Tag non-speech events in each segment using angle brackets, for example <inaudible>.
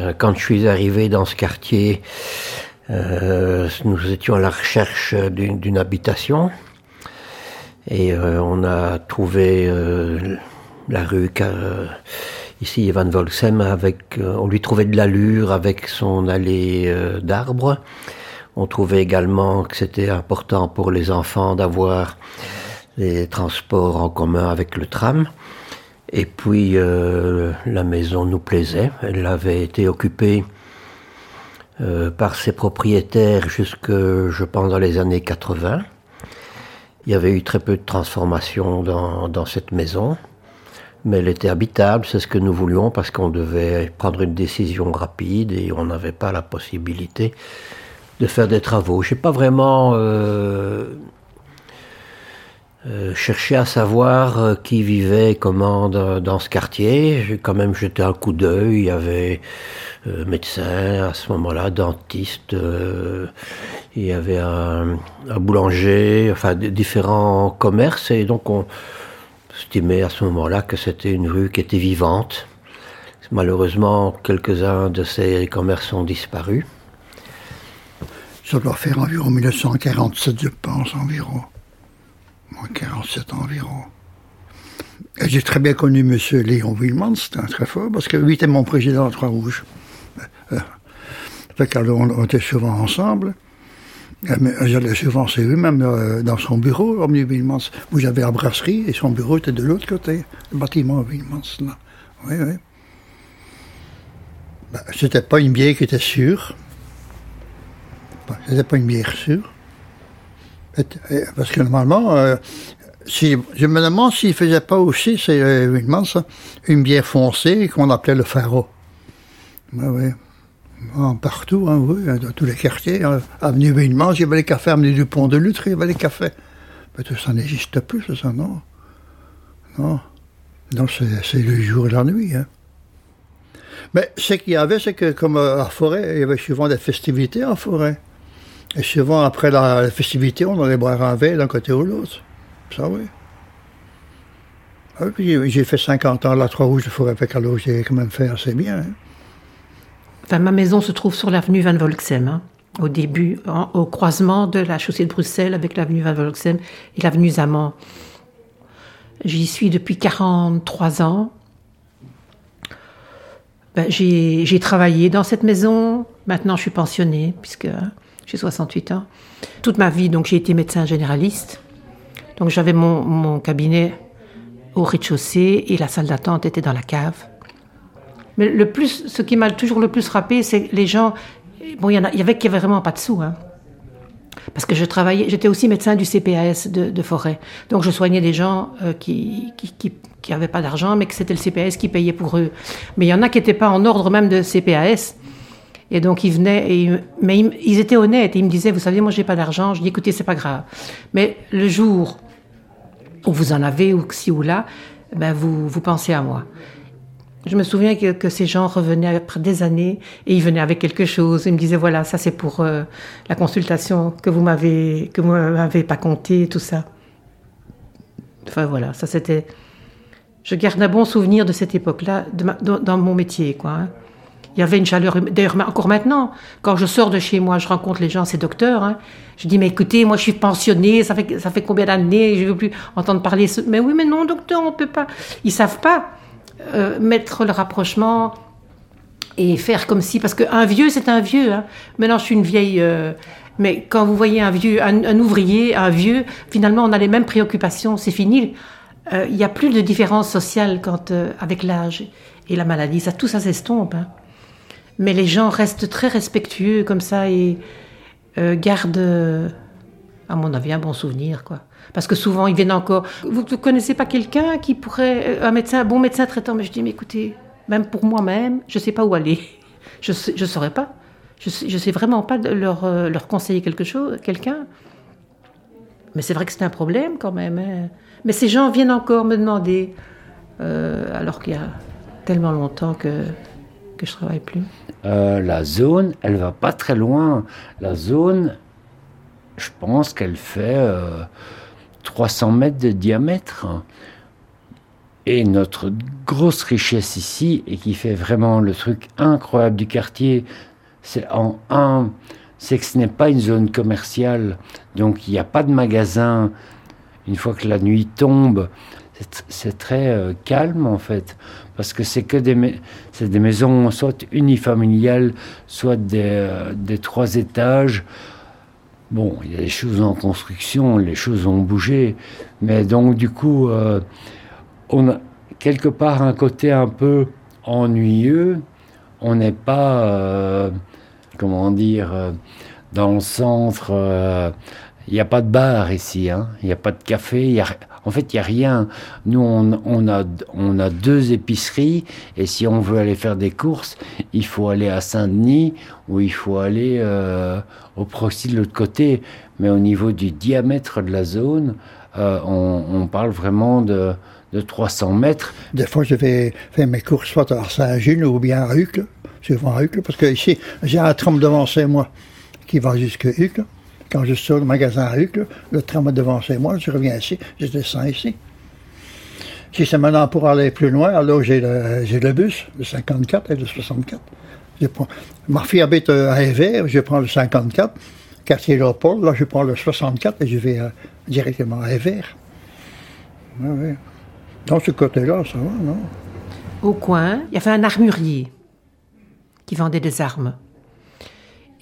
Euh, quand je suis arrivé dans ce quartier, euh, nous étions à la recherche d'une habitation et euh, on a trouvé la rue ici Evan Volksem avec on lui trouvait de l'allure avec son allée d'arbres. On trouvait également que c'était important pour les enfants d'avoir les transports en commun avec le tram. Et puis euh, la maison nous plaisait. Elle avait été occupée euh, par ses propriétaires jusque, je pense, dans les années 80. Il y avait eu très peu de transformations dans, dans cette maison, mais elle était habitable, c'est ce que nous voulions parce qu'on devait prendre une décision rapide et on n'avait pas la possibilité de faire des travaux. Je n'ai pas vraiment euh, euh, cherché à savoir euh, qui vivait comment dans, ce quartier. J'ai quand même jeté un coup d'œil. Il y avait euh, médecin à ce moment-là, dentiste, euh, il y avait un, un boulanger, enfin différents commerces et donc on estimait à ce moment-là que c'était une rue qui était vivante. Malheureusement, quelques-uns de ces commerces ont disparu. Ça doit faire environ 1947, je pense, environ. Moins 47 environ. J'ai très bien connu M. Léon Willemans, c'était un très fort, parce que lui était mon président à Trois-Rouges. Euh, qu'alors, on, était souvent ensemble. Euh, J'allais souvent chez lui, même euh, dans son bureau, Omni Willemans. Vous avez la brasserie et son bureau était de l'autre côté, le bâtiment Willemans. Là. Oui, oui. Ben, C'était pas une bière qui était sûre. Pas- C'était pas une bière sûre. Parce que normalement, euh, si, je me demande s'il faisait pas aussi, c'est euh, une bière foncée qu'on appelait le Faro. Oui, oui. Partout, hein, oui, dans tous les quartiers. hein. Avenue Willemans, il y avait les cafés, avenue du Pont de Lutre, il y avait les cafés. Mais tout ça n'existe plus, ça, non. Non. Non, c'est le jour et la nuit. Hein. Mais ce qu'il y avait, c'est que comme euh, à Forêt, il y avait souvent des festivités en forêt. Et souvent, après la, festivité, on allait boire un verre d'un côté ou l'autre. Ça, oui. Ah j'ai- fait 50 ans la Trois-Rouges de Forêt, alors j'ai quand même fait assez bien. hein. Enfin, ma maison se trouve sur l'avenue Van Volksem, hein, au début, au croisement de la chaussée de Bruxelles avec l'avenue Van Volksem et l'avenue Zaman. J'y suis depuis 43 ans. Ben, j'ai travaillé dans cette maison. Maintenant, je suis pensionnée, puisque j'ai 68 ans. Toute ma vie, donc, j'ai été médecin généraliste. Donc, j'avais mon, cabinet au rez-de-chaussée et la salle d'attente était dans la cave. Mais le plus, ce qui m'a toujours le plus frappé, c'est les gens. Bon, il y, en avait qui avaient vraiment pas de sous. Hein. Parce que je travaillais, j'étais aussi médecin du CPAS de, Forêt. Donc je soignais des gens euh, qui qui, qui, qui avaient pas d'argent, mais que c'était le CPAS qui payait pour eux. Mais il y en a qui n'étaient pas en ordre même de CPAS. Et donc ils venaient, et, mais ils, étaient honnêtes. Et ils me disaient, vous savez, moi j'ai pas d'argent. Je dis, écoutez, c'est pas grave. Mais le jour où vous en avez, ou ci ou là, ben vous, vous pensez à moi. Je me souviens que, ces gens revenaient après des années et ils venaient avec quelque chose. Ils me disaient voilà, ça c'est pour euh, la consultation que vous m'avez que vous m'avez pas compté, tout ça. Enfin voilà, ça c'était. Je garde un bon souvenir de cette époque-là dans mon métier, quoi. hein. Il y avait une chaleur humaine. D'ailleurs, encore maintenant, quand je sors de chez moi, je rencontre les gens, ces docteurs. hein, je dis, mais écoutez, moi je suis pensionné, ça fait, ça fait combien d'années, je ne veux plus entendre parler. Mais oui, mais non, docteur, on ne peut pas. Ils savent pas euh, mettre le rapprochement et faire comme si. Parce qu'un vieux, c'est un vieux. hein. Maintenant, je suis une vieille. euh, mais quand vous voyez un vieux, un, ouvrier, un vieux, finalement, on a les mêmes préoccupations. C'est fini. Euh, Il n'y a plus de différence sociale quand, euh, avec l'âge et la maladie. Ça, tout ça s'estompe. hein. Mais les gens restent très respectueux comme ça et euh, gardent, euh, à mon avis, un bon souvenir. quoi. Parce que souvent, ils viennent encore. Vous ne connaissez pas quelqu'un qui pourrait. euh, Un médecin, un bon médecin traitant? Mais je dis, mais écoutez, même pour moi-même, je ne sais pas où aller. <laughs> Je ne saurais pas. Je je sais vraiment pas leur, conseiller quelque chose, quelqu'un. Mais c'est vrai que c'est un problème quand même. hein. Mais ces gens viennent encore me demander, alors qu'il y a tellement longtemps que, je travaille plus. Euh, la zone, elle va pas très loin. La zone, je pense qu'elle fait euh, 300 mètres de diamètre. Et notre grosse richesse ici, et qui fait vraiment le truc incroyable du quartier, c'est en un, c'est que ce n'est pas une zone commerciale, donc il n'y a pas de magasin. Une fois que la nuit tombe, c'est très euh, calme en fait, parce que c'est que des, des maisons soit unifamiliales, soit des, euh, des, trois étages. Bon, il y a des choses en construction, les choses ont bougé, mais donc du coup, euh, on a quelque part un côté un peu ennuyeux. On n'est pas, comment dire, dans le centre. Il n'y a pas de bar ici, hein. il n'y a pas de café, en fait, il n'y a rien. Nous, on, a, deux épiceries, et si on veut aller faire des courses, il faut aller à Saint-Denis ou il faut aller euh, au Proxy de l'autre côté. Mais au niveau du diamètre de la zone, euh, on, parle vraiment de, de 300 mètres. Des fois, je vais faire mes courses soit à Saint-Gilles ou bien à Hucle, souvent à Hucle, parce que ici, j'ai un tram devant chez moi qui va jusqu'à Hucle. Quand je sors du magasin à Hucle, le tram est devant moi, je reviens ici, je descends ici. Si c'est maintenant pour aller plus loin, alors j'ai le, le bus, le 54 et le 64. Je prends, ma fille habite euh, à Evert, je prends le 54, quartier Léopold, là je prends le 64 et je vais euh, directement à Evert. Oui, Dans ce côté-là, ça va, non? Au coin, il y avait un armurier qui vendait des armes.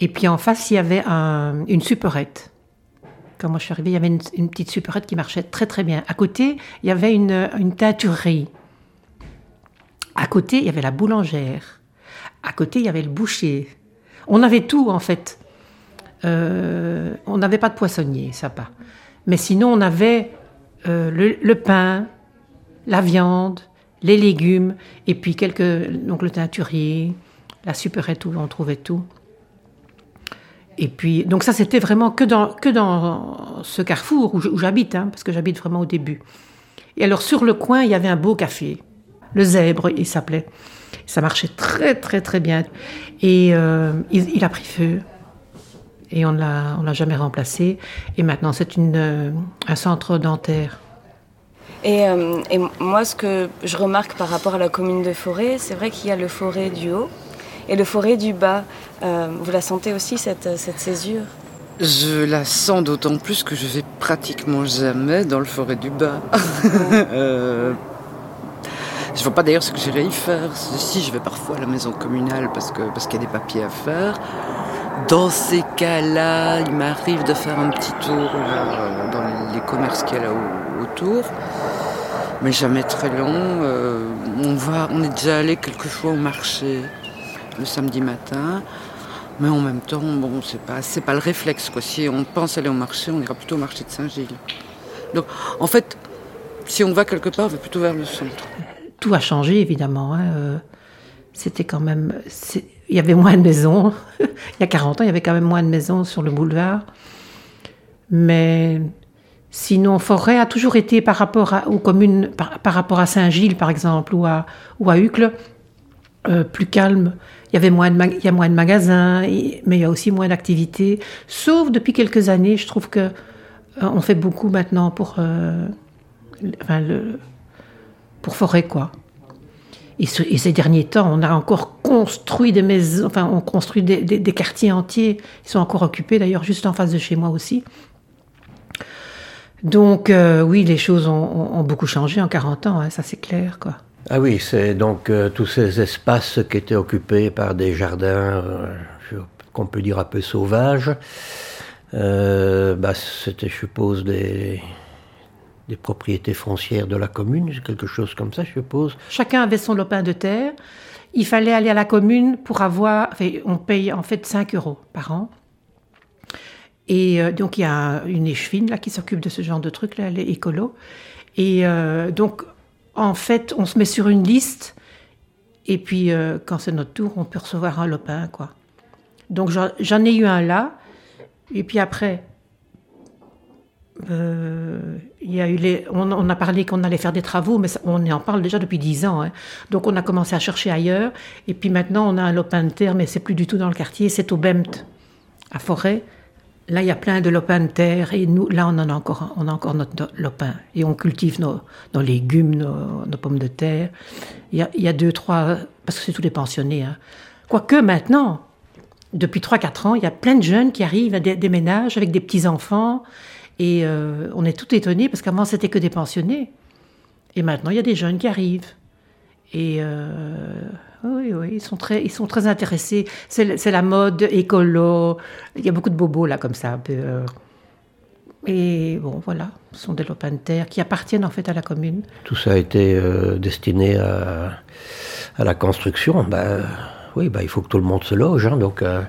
Et puis en face, il y avait une supérette. Quand moi je suis arrivée, il y avait une, petite supérette qui marchait très très bien. À côté, il y avait une, une teinturerie. À côté, il y avait la boulangère. À côté, il y avait le boucher. On avait tout en fait. Euh, on n'avait pas de poissonnier, ça pas. Mais sinon, on avait euh, le, pain, la viande, les légumes, et puis quelques. Donc le teinturier, la supérette où on trouvait tout. Et puis, donc ça, c'était vraiment que dans, que dans ce carrefour où j'habite, hein, parce que j'habite vraiment au début. Et alors, sur le coin, il y avait un beau café. Le Zèbre, il s'appelait. Ça marchait très, très, très bien. Et euh, il, a pris feu. Et on ne l'a jamais remplacé. Et maintenant, c'est euh, un centre dentaire. Euh, et, moi, ce que je remarque par rapport à la commune de Forêt, c'est vrai qu'il y a le Forêt du Haut et le Forêt du Bas. Euh, vous la sentez aussi, cette, cette césure? Je la sens d'autant plus que je vais pratiquement jamais dans le forêt du Bas. <laughs> euh, je ne vois pas d'ailleurs ce que j'irai y faire. Si, je vais parfois à la maison communale parce qu'il parce qu'il y a des papiers à faire. Dans ces cas-là, il m'arrive de faire un petit tour euh, dans les commerces qu'il y a là autour. Mais jamais très long. Euh, on, va, on est déjà allé quelquefois au marché le samedi matin. Mais en même temps, bon, c'est pas, c'est pas le réflexe. Quoi. Si on pense aller au marché, on ira plutôt au marché de Saint-Gilles. Donc, en fait, si on va quelque part, on va plutôt vers le centre. Tout a changé, évidemment. Hein. Euh, c'était quand même. Il y avait moins de maisons. <laughs> il y a 40 ans, il y avait quand même moins de maisons sur le boulevard. Mais sinon, Forêt a toujours été par rapport aux communes, par, rapport à Saint-Gilles, par exemple, ou à, ou à euh, plus calme. Il y avait moins de, a moins de magasins, mais il y a aussi moins d'activités. Sauf depuis quelques années, je trouve que euh, on fait beaucoup maintenant pour, euh, enfin le, pour quoi. Et, ces derniers temps, on a encore construit des maisons, enfin on construit des, quartiers entiers. Ils sont encore occupés d'ailleurs juste en face de chez moi aussi. Donc euh, oui, les choses ont, ont, beaucoup changé en 40 ans, hein, ça c'est clair quoi. Ah oui, c'est donc euh, tous ces espaces qui étaient occupés par des jardins euh, qu'on peut dire un peu sauvages. Euh, bah, c'était, je suppose, des, propriétés foncières de la commune, quelque chose comme ça, je suppose. Chacun avait son lopin de terre. Il fallait aller à la commune pour avoir. on paye en fait 5 euros par an. Et donc il y a une échevine là qui s'occupe de ce genre de trucs là, les écolos. Et donc en fait, on se met sur une liste et puis euh, quand c'est notre tour, on peut recevoir un lopin, quoi. Donc j'en ai eu un là, et puis après, euh, y a eu les, on, a parlé qu'on allait faire des travaux, mais on en parle déjà depuis dix ans. Hein. Donc on a commencé à chercher ailleurs, et puis maintenant on a un lopin de terre, mais c'est plus du tout dans le quartier, c'est au Bemt, à Forêt. Là, il y a plein de lopins de terre et nous, là, on en a encore, on a encore notre lopin et on cultive nos, légumes, nos, pommes de terre. Il y a, deux, trois, parce que c'est tous les pensionnés. Hein. Quoique maintenant, depuis 3-4 ans, il y a plein de jeunes qui arrivent des, des ménages avec des petits-enfants et euh, on est tout étonnés parce qu'avant, c'était que des pensionnés. Et maintenant, il y a des jeunes qui arrivent. Et euh, oui, oui, ils sont très, ils sont très intéressés. C'est la mode écolo. Il y a beaucoup de bobos là comme ça. Euh. Et bon, voilà, ce sont des lopins de terre qui appartiennent en fait à la commune. Tout ça a été euh, destiné à, la construction. Ben, oui, ben, il faut que tout le monde se loge. Hein, donc, euh,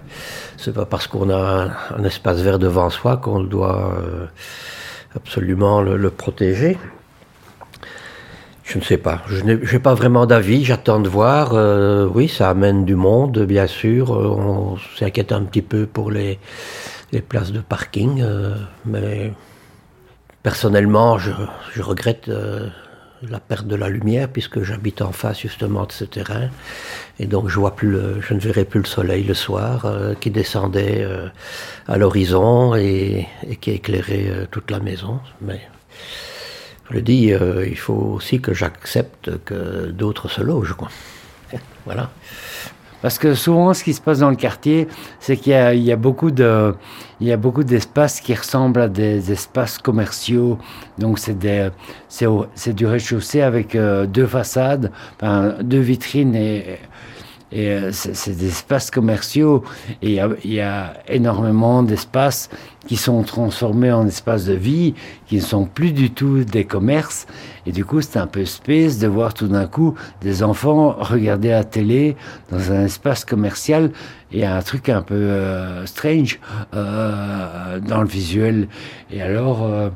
c'est pas parce qu'on a un, espace vert devant soi qu'on doit euh, absolument le protéger. Je ne sais pas. Je n'ai pas vraiment d'avis. J'attends de voir. Euh, oui, ça amène du monde, bien sûr. On s'inquiète un petit peu pour les, les places de parking. Euh, mais personnellement, je, je regrette euh, la perte de la lumière puisque j'habite en face justement de ce terrain. Et donc je, vois plus je ne verrai plus le soleil le soir euh, qui descendait euh, à l'horizon et, et, qui éclairait toute la maison. Mais je le dis, euh, il faut aussi que j'accepte que d'autres se logent. Quoi. <laughs> voilà. Parce que souvent, ce qui se passe dans le quartier, c'est qu'il y, y, a beaucoup de, il y a beaucoup d'espaces qui ressemblent à des espaces commerciaux. Donc c'est des, c'est du rez-de-chaussée avec euh, deux façades, deux vitrines et et euh, c'est des espaces commerciaux et il y a, y a énormément d'espaces qui sont transformés en espaces de vie, qui ne sont plus du tout des commerces. Et du coup, c'est un peu space de voir tout d'un coup des enfants regarder la télé dans un espace commercial et un truc un peu euh, strange euh, dans le visuel. Et alors, euh,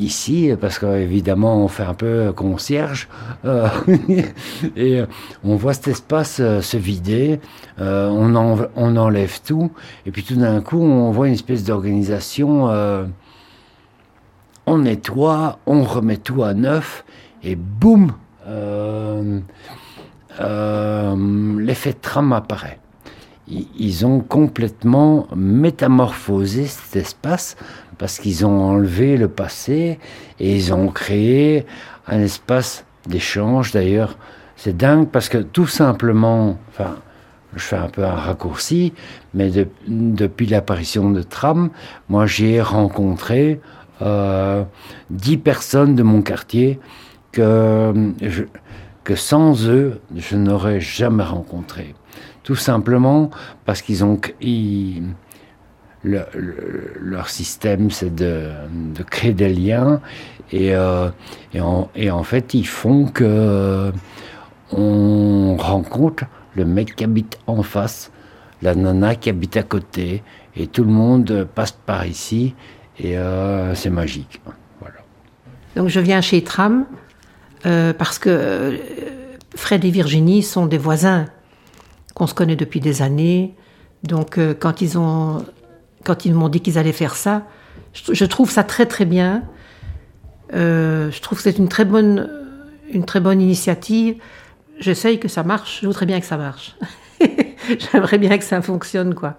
ici, parce qu'évidemment on fait un peu concierge, euh, <laughs> et on voit cet espace euh, se vider, euh, on, en, on, enlève tout, et puis tout d'un coup on voit une espèce d'organisation, euh, on nettoie, on remet tout à neuf, et boum, euh, l'effet de tram apparaît. Ils ont complètement métamorphosé cet espace parce qu'ils ont enlevé le passé et ils ont créé un espace d'échange. D'ailleurs, c'est dingue parce que tout simplement, enfin, je fais un peu un raccourci, mais de, depuis l'apparition de Tram, moi j'ai rencontré euh, dix personnes de mon quartier que, que sans eux, je n'aurais jamais rencontré. Tout simplement parce qu'ils ont... Ils, le, le, leur système, c'est de, créer des liens et, euh, et, en, fait, ils font que euh, on rencontre le mec qui habite en face, la nana qui habite à côté, et tout le monde passe par ici et euh, c'est magique. Voilà. Donc je viens chez Tram parce que Fred et Virginie sont des voisins qu'on se connaît depuis des années. Donc quand ils ont quand ils m'ont dit qu'ils allaient faire ça, je, trouve ça très très bien. Euh, je trouve que c'est une très bonne, une très bonne initiative. J'essaye que ça marche. Je voudrais bien que ça marche. <laughs> J'aimerais bien que ça fonctionne, quoi.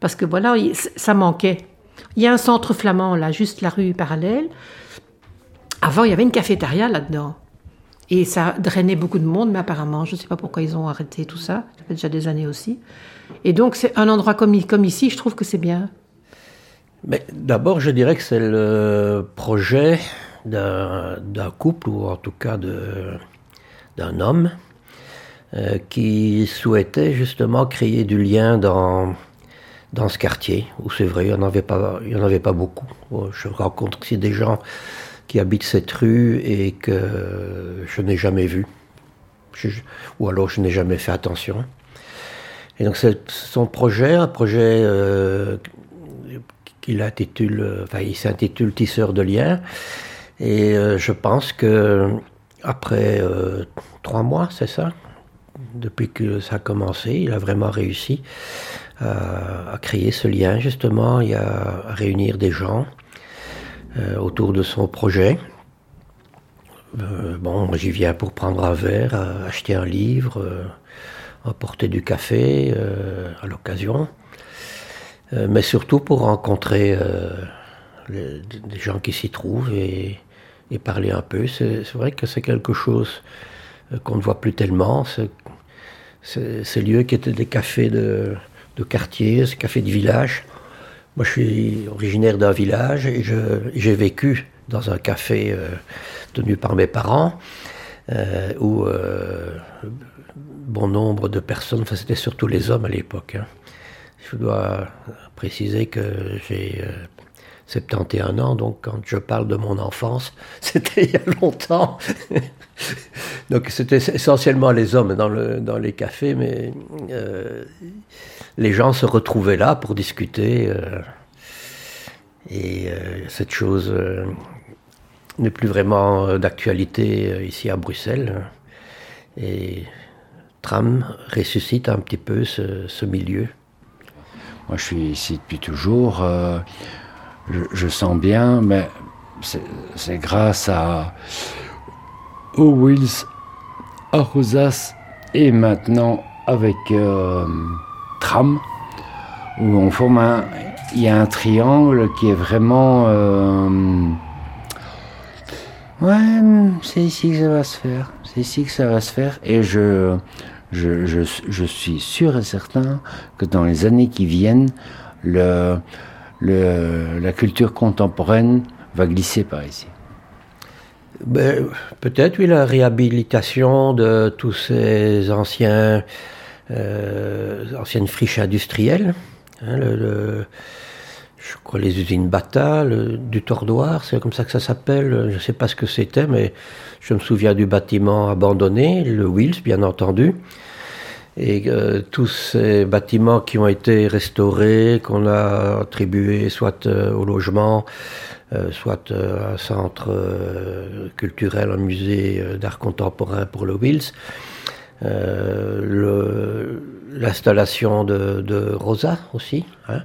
Parce que voilà, ça manquait. Il y a un centre flamand là, juste la rue parallèle. Avant, il y avait une cafétéria là-dedans. Et ça drainait beaucoup de monde, mais apparemment, je ne sais pas pourquoi ils ont arrêté tout ça. Ça fait déjà des années aussi. Et donc, c'est un endroit comme, ici, je trouve que c'est bien. Mais d'abord, je dirais que c'est le projet d'un couple, ou en tout cas d'un homme, euh, qui souhaitait justement créer du lien dans, dans ce quartier, où c'est vrai, il n'y en, avait pas, en avait pas beaucoup. Je rencontre aussi des gens qui habitent cette rue et que je n'ai jamais vu. Ou alors je n'ai jamais fait attention. Et donc c'est son projet, un projet euh, qu'il intitule, enfin il s'intitule Tisseur de liens. Et euh, je pense que après euh, trois mois, c'est ça, depuis que ça a commencé, il a vraiment réussi à, créer ce lien justement, et à, réunir des gens autour de son projet. Euh, bon, j'y viens pour prendre un verre, acheter un livre, apporter du café à l'occasion. euh, mais surtout pour rencontrer euh, les, des gens qui s'y trouvent et, parler un peu. C'est vrai que c'est quelque chose euh, qu'on ne voit plus tellement. Ces lieux qui étaient des cafés de, de quartier, ces cafés de village. Moi, je suis originaire d'un village et j'ai vécu dans un café euh, tenu par mes parents, euh, où euh, bon nombre de personnes, enfin c'était surtout les hommes à l'époque. Hein. Je dois préciser que j'ai 71 ans, donc quand je parle de mon enfance, <laughs> c'était il y a longtemps. <laughs> donc c'était essentiellement les hommes dans, le, dans les cafés, mais les gens se retrouvaient là pour discuter. et cette chose n'est plus vraiment euh, d'actualité euh, ici à Bruxelles. Et Tram ressuscite un petit peu ce, milieu. Moi, je suis ici depuis toujours. Euh, je, sens bien, mais c'est grâce à aux Wills, à Rosas et maintenant avec Tram, où on forme un. Il y a un triangle qui est vraiment. Ouais, c'est ici que ça va se faire. C'est ici que ça va se faire. Et je, je, je, je, suis sûr et certain que dans les années qui viennent, le, le, la culture contemporaine va glisser par ici. Ben, Peut-être, oui, la réhabilitation de tous ces anciens, euh, anciennes friches industrielles. Hein, le, le je crois, les usines Bata, du Tordoir, c'est comme ça que ça s'appelle. Je ne sais pas ce que c'était, mais je me souviens du bâtiment abandonné, le Wills, bien entendu. Et euh, tous ces bâtiments qui ont été restaurés, qu'on a attribués soit euh, au logement, euh, soit à un centre culturel, un musée d'art contemporain pour le Wills, l'installation de, Rosa aussi. Hein,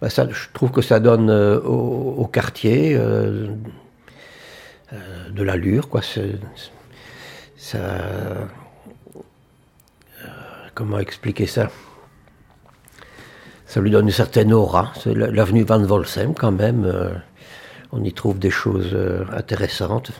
bah, ça, je trouve que ça donne euh, au, quartier euh, euh, de l'allure, quoi. Ça, comment expliquer ça? Ça lui donne une certaine aura. L'avenue Van Volsem, quand même, on y trouve des choses intéressantes.